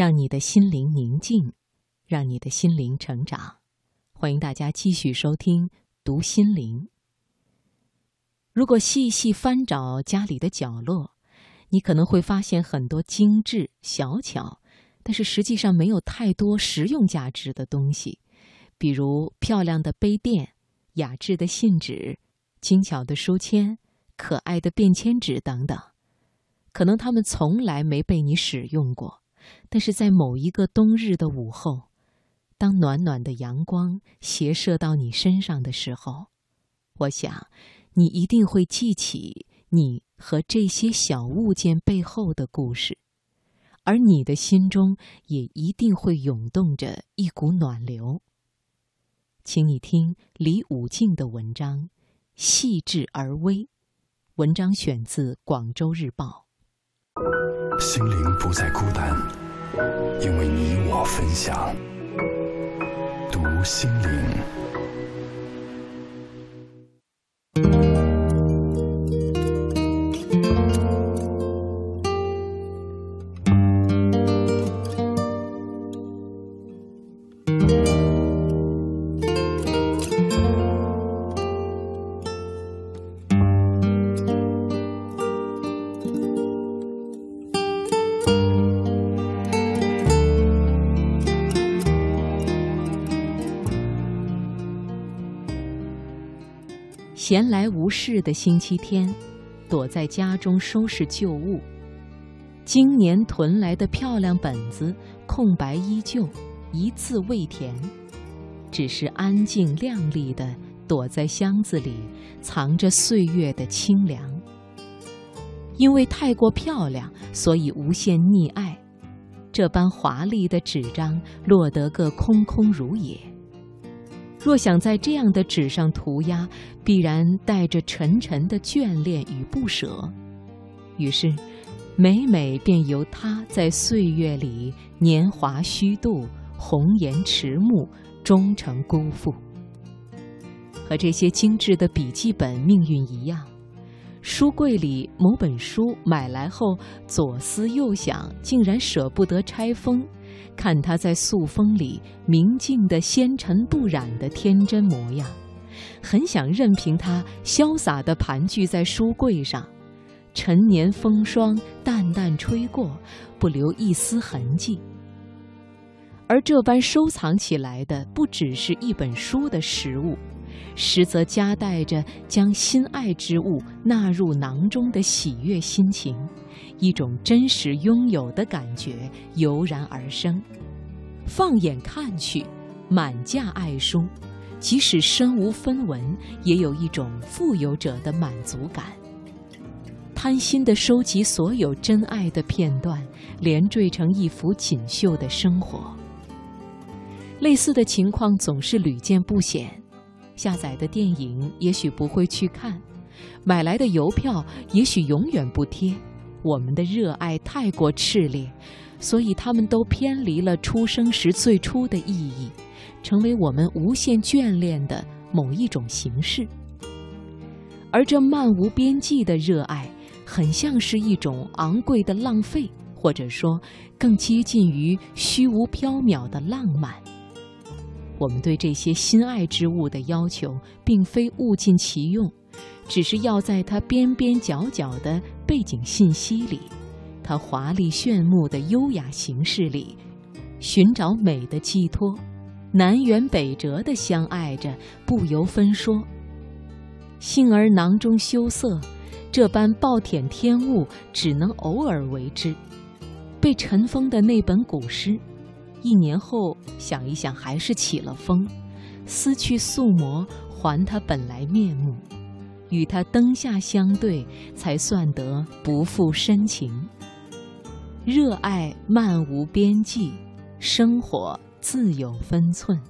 让你的心灵宁静，让你的心灵成长。欢迎大家继续收听《读心灵》。如果细细翻找家里的角落，你可能会发现很多精致小巧，但是实际上没有太多实用价值的东西，比如漂亮的杯垫、雅致的信纸、精巧的书签、可爱的便签纸等等。可能它们从来没被你使用过。但是在某一个冬日的午后，当暖暖的阳光斜射到你身上的时候，我想，你一定会记起你和这些小物件背后的故事，而你的心中也一定会涌动着一股暖流。请你听李武静的文章，细致而微。文章选自《广州日报》。心灵不再孤单，因为你我分享。读心灵。闲来无事的星期天，躲在家中收拾旧物。今年囤来的漂亮本子，空白依旧，一字未填，只是安静亮丽的躲在箱子里，藏着岁月的清凉。因为太过漂亮，所以无限溺爱。这般华丽的纸张，落得个空空如也。若想在这样的纸上涂鸦，必然带着沉沉的眷恋与不舍。于是，每每便由他在岁月里年华虚度、红颜迟暮、终成辜负。和这些精致的笔记本命运一样，书柜里某本书买来后，左思右想，竟然舍不得拆封。看他在素风里明净的纤尘不染的天真模样，很想任凭他潇洒地盘踞在书柜上，陈年风霜淡淡吹过，不留一丝痕迹。而这般收藏起来的，不只是一本书的实物。实则夹带着将心爱之物纳入囊中的喜悦心情，一种真实拥有的感觉油然而生。放眼看去，满架爱书，即使身无分文，也有一种富有者的满足感。贪心地收集所有真爱的片段，连缀成一幅锦绣的生活。类似的情况总是屡见不鲜。下载的电影也许不会去看，买来的邮票也许永远不贴。我们的热爱太过炽烈，所以他们都偏离了出生时最初的意义，成为我们无限眷恋的某一种形式。而这漫无边际的热爱，很像是一种昂贵的浪费，或者说，更接近于虚无缥缈的浪漫。我们对这些心爱之物的要求，并非物尽其用，只是要在它边边角角的背景信息里，它华丽炫目的优雅形式里，寻找美的寄托。南辕北辙的相爱着，不由分说。幸而囊中羞涩，这般暴殄天物，只能偶尔为之。被尘封的那本古诗。一年后想一想，还是起了风，撕去素膜，还他本来面目，与他灯下相对，才算得不负深情。热爱漫无边际，生活自有分寸。